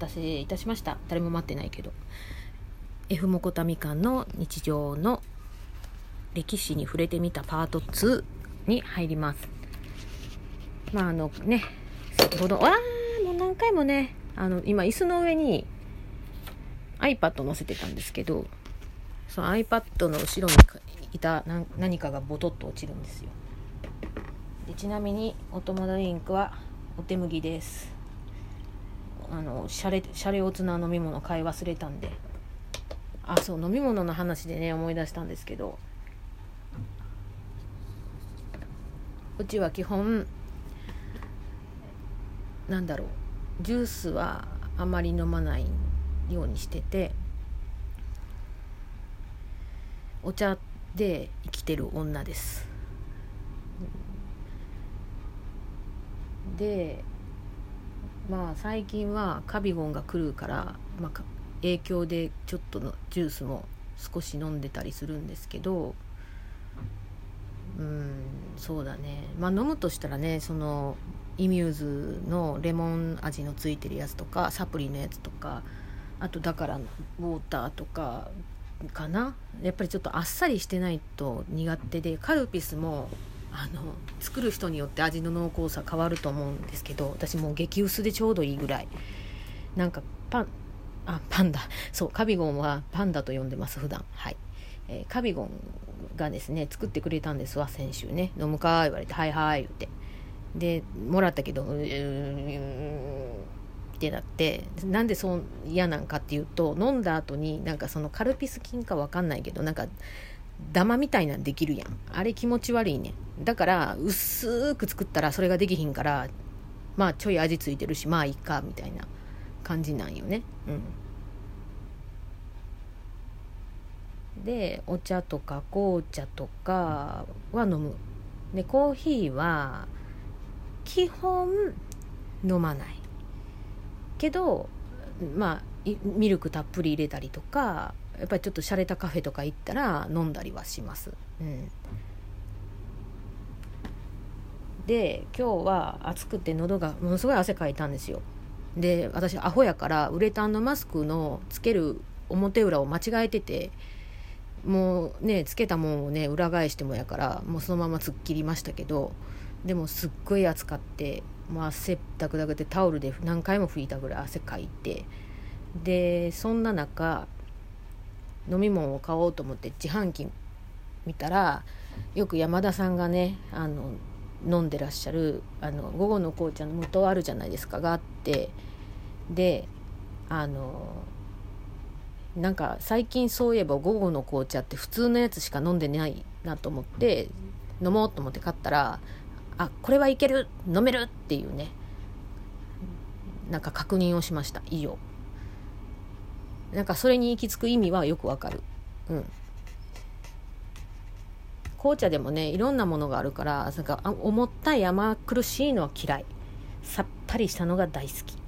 待たせいたしました。誰も待ってないけど。F モコタみかんの日常の歴史に触れてみたパート2に入ります。まああのね先ほどわあもう何回もねあの今椅子の上に iPad 載せてたんですけどその iPad の後ろにいた何かがボトッと落ちるんですよ。でちなみにお友達インクはお手麦です。あのシャレシャレオツな飲み物買い忘れたんで。あそう飲み物の話でね思い出したんですけど。うちは基本なんだろうジュースはあまり飲まないようにしててお茶で生きてる女です。でまあ最近はカビゴンが来るから、まあ、影響でちょっとのジュースも少し飲んでたりするんですけどうんそうだね。まあ飲むとしたらねそのイミューズのレモン味のついてるやつとかサプリのやつとかあとだからウォーターとかかな。やっぱりちょっとあっさりしてないと苦手でカルピスもあの作る人によって味の濃厚さ変わると思うんですけど私もう激薄でちょうどいいぐらい。なんかパンあパンダ そうカビゴンはパンダと呼んでます普段。はい、えー、カビゴンがですね作ってくれたんですわ先週ね。飲むか言われてはいはい言って。でもらったけどうーってなって。なんでそう嫌なんかっていうと飲んだ後になんかそのカルピス菌か分かんないけどなんかダマみたいなんできるやん。あれ気持ち悪いねだから薄く作ったらそれができひんからまあちょい味ついてるしまあいいかみたいな感じなんよね。うん。でお茶とか紅茶とかは飲む。でコーヒーは基本飲まない。けどまあミルクたっぷり入れたりとかやっぱりちょっと洒落たカフェとか行ったら飲んだりはします。うん、で今日は暑くて喉がものすごい汗かいたんですよ。で私アホやからウレタンのマスクのつける表裏を間違えててもうねつけたもんをね裏返してもやからもうそのまま突っ切りましたけどでもすっごい暑かってもう汗だくだくでタオルで何回も拭いたぐらい汗かいてでそんな中飲み物を買おうと思って自販機見たらよく山田さんがねあの飲んでらっしゃるあの午後の紅茶の無糖あるじゃないですかがあってであのなんか最近そういえば午後の紅茶って普通のやつしか飲んでないなと思って飲もうと思って買ったらあこれはいける飲めるっていうねなんか確認をしました以上。なんかそれに行き着く意味はよくわかる。うん。紅茶でもね、いろんなものがあるから、なんか思った山苦しいのは嫌い。さっぱりしたのが大好き。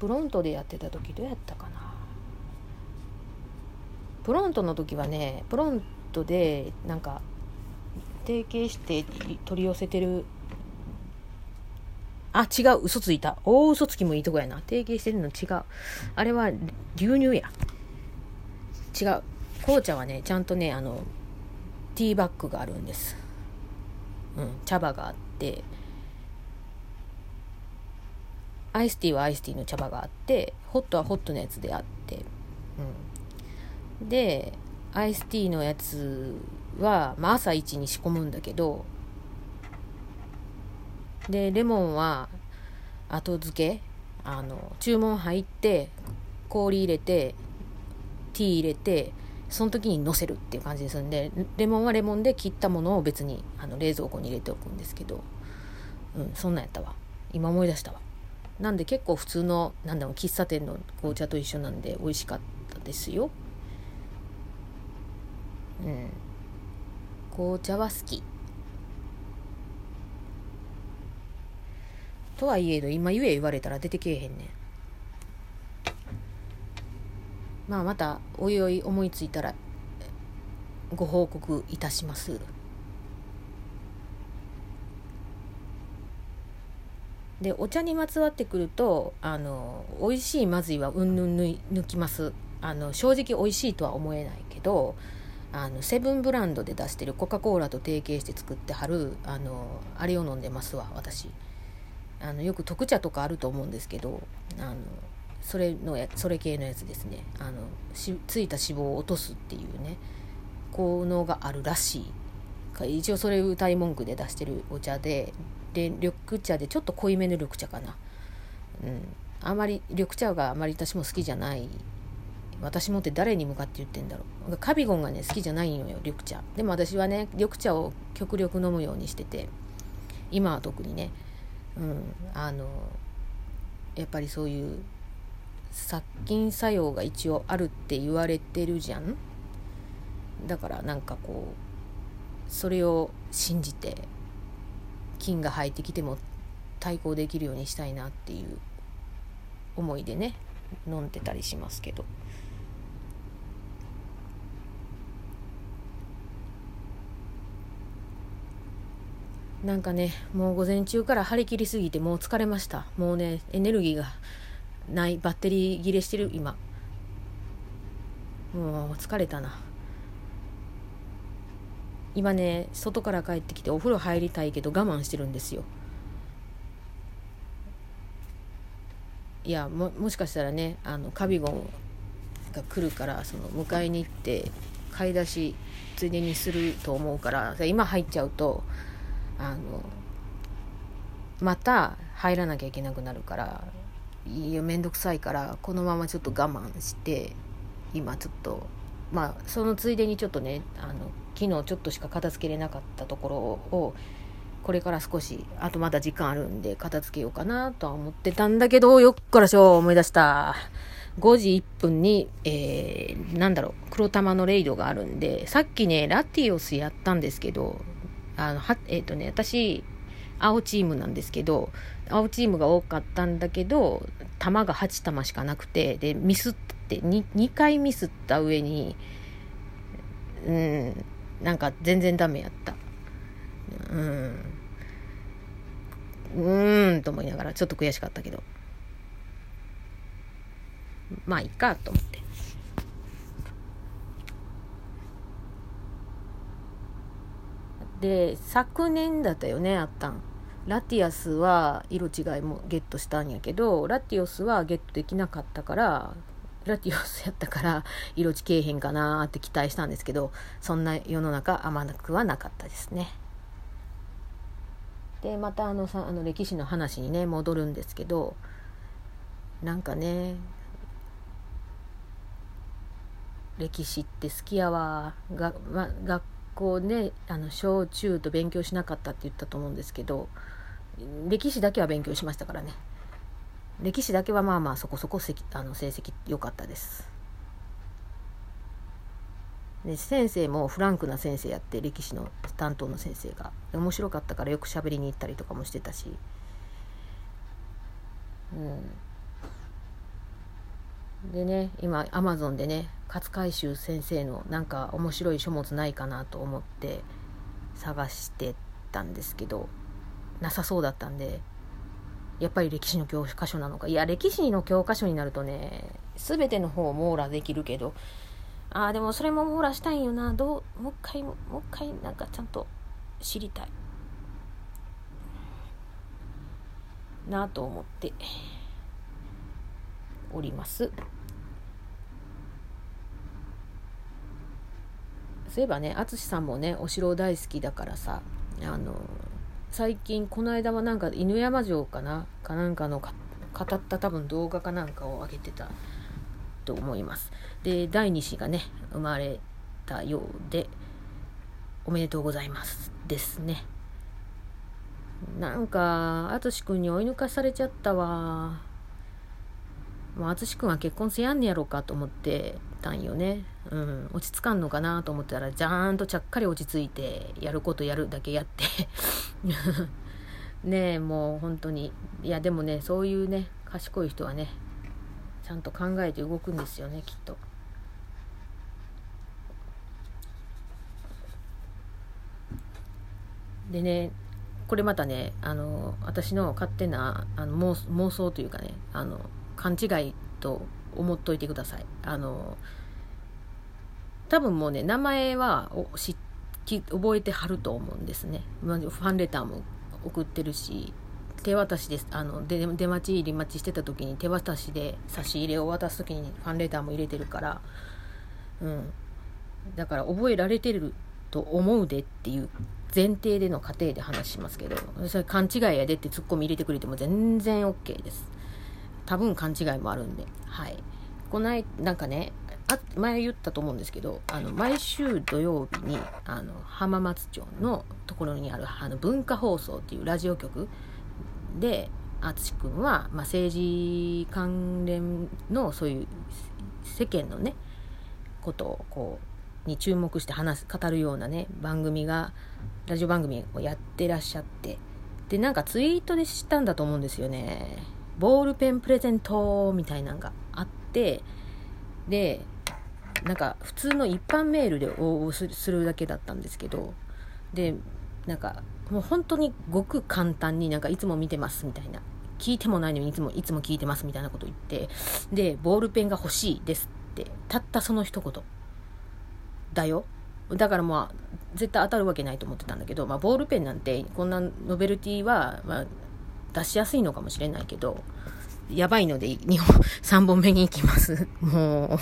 プロントでやってた時どうやったかな？プロントの時はねプロントでなんか提携して取り寄せてるあ、違う、嘘ついた。大嘘つきもいいとこやな。提携してるの違う。あれは牛乳や。違う。紅茶はね、ちゃんとね、あの、ティーバッグがあるんです。うん、茶葉があって、アイスティーはアイスティーの茶葉があって、ホットはホットのやつであって、うん。で、アイスティーのやつは、まあ、朝一に仕込むんだけど、でレモンは後付けあの注文入って氷入れてティー入れてその時にのせるっていう感じですんでレモンはレモンで切ったものを別にあの冷蔵庫に入れておくんですけど。うんそんなんやったわ。今思い出したわ。なんで結構普通のなんだろう喫茶店の紅茶と一緒なんで美味しかったですよ。うん。紅茶は好き。とはいえど今ゆえ言われたら出てけえへんねん。まあまたおいおい思いついたらご報告いたします。でお茶にまつわってくるとあの美味しいまずいはうんぬんぬい抜きます。あの正直美味しいとは思えないけどあのセブンブランドで出してるコカ・コーラと提携して作ってはるあのあれを飲んでますわ私。あのよく特茶とかあると思うんですけどあのそれのそれ系のやつですね。あのついた脂肪を落とすっていうね効能があるらしい。一応それ歌い文句で出してるお茶でで緑茶でちょっと濃いめの緑茶かな。うん。あまり緑茶があまり私も好きじゃない。私もって誰に向かって言ってんだろう。カビゴンがね好きじゃないのよ緑茶。でも私はね緑茶を極力飲むようにしてて今は特にねうんあのやっぱりそういう殺菌作用が一応あるって言われてるじゃんだからなんかこうそれを信じて菌が入ってきても対抗できるようにしたいなっていう思いでね飲んでたりしますけど。なんかねもう午前中から張り切りすぎてもう疲れました。もうねエネルギーがないバッテリー切れしてる今。もう疲れたな。今ね外から帰ってきてお風呂入りたいけど我慢してるんですよ。いやももしかしたらねあのカビゴンが来るからその迎えに行って買い出しついでにすると思うから今入っちゃうとあのまた入らなきゃいけなくなるからいや面倒くさいからこのままちょっと我慢して今ちょっとまあそのついでにちょっとねあの昨日ちょっとしか片付けれなかったところをこれから少しあとまだ時間あるんで片付けようかなとは思ってたんだけどよっからしょ思い出した。5時1分に、えー、なんだろう黒玉のレイドがあるんでさっきねラティオスやったんですけどあのはえっ、ー、とね私青チームなんですけど青チームが多かったんだけど球が8球しかなくてでミスって 2, 2回ミスった上にうんなんか全然ダメやった。うん。うーんと思いながらちょっと悔しかったけど。まあいいかと思って。で昨年だったよねあったんラティアスは色違いもゲットしたんやけどラティオスはゲットできなかったからラティオスやったから色地けえへんかなって期待したんですけどそんな世の中甘くはなかったですね。でまたあのさあの歴史の話にね戻るんですけどなんかね歴史って好きやわが、ま、学校であの小中と勉強しなかったって言ったと思うんですけど歴史だけは勉強しましたからね。歴史だけはまあまあそこそこあの成績良かったです。で先生もフランクな先生やって歴史の担当の先生が面白かったからよく喋りに行ったりとかもしてたし。うん。でね今アマゾンでね勝海舟先生のなんか面白い書物ないかなと思って探してたんですけどなさそうだったんでやっぱり歴史の教科書なのか。いや歴史の教科書になるとね全ての方を網羅できるけどああでもそれも網羅したいんよな。どうもう一回もう一回なんかちゃんと知りたいなと思って。おります。そういえばね淳さんもねお城大好きだからさあの最近この間はなんか犬山城かなかなんかの語った多分動画かなんかを上げてたと思います。で第2子がね生まれたようでおめでとうございます。ですね。なんか淳君に追い抜かされちゃったわ。もう淳君は結婚せやんねやろうかと思ってたんよね、うん、落ち着かんのかなと思ったらじゃーんとちゃっかり落ち着いてやることやるだけやって。ねえもう本当に。いやでもねそういうね賢い人はねちゃんと考えて動くんですよねきっと。でねこれまたねあの私の勝手なあの妄妄想というかねあの勘違いと思っといてください。あの多分もうね名前はし覚えてはると思うんですね、ファンレターも送ってるし手渡しです。あの出出待ち入り待ちしてた時に手渡しで差し入れを渡す時にファンレターも入れてるからうん。だから覚えられてると思うでっていう前提での過程で話しますけどそれ勘違いやでってツッコミ入れてくれても全然 OK です。多分勘違いもあるんで。はい。こないなんかねあ前言ったと思うんですけどあの毎週土曜日にあの浜松町のところにあるあの文化放送っていうラジオ局で淳君は、まあ、政治関連のそういう世間のねことをこうに注目して話す語るようなね番組がラジオ番組をやってらっしゃって。でなんかツイートで知ったんだと思うんですよね。ボールペンプレゼントみたいなのがあってでなんか普通の一般メールで応募するだけだったんですけどでなんかもう本当にごく簡単になんかいつも見てますみたいな聞いてもないのにいつもいつも聞いてますみたいなこと言ってでボールペンが欲しいですってたったその一言。だよ。だからまあ絶対当たるわけないと思ってたんだけど、まあ、ボールペンなんてこんなノベルティは、まあ、出しやすいのかもしれないけど、やばいので、2本、3本目に行きます。もう。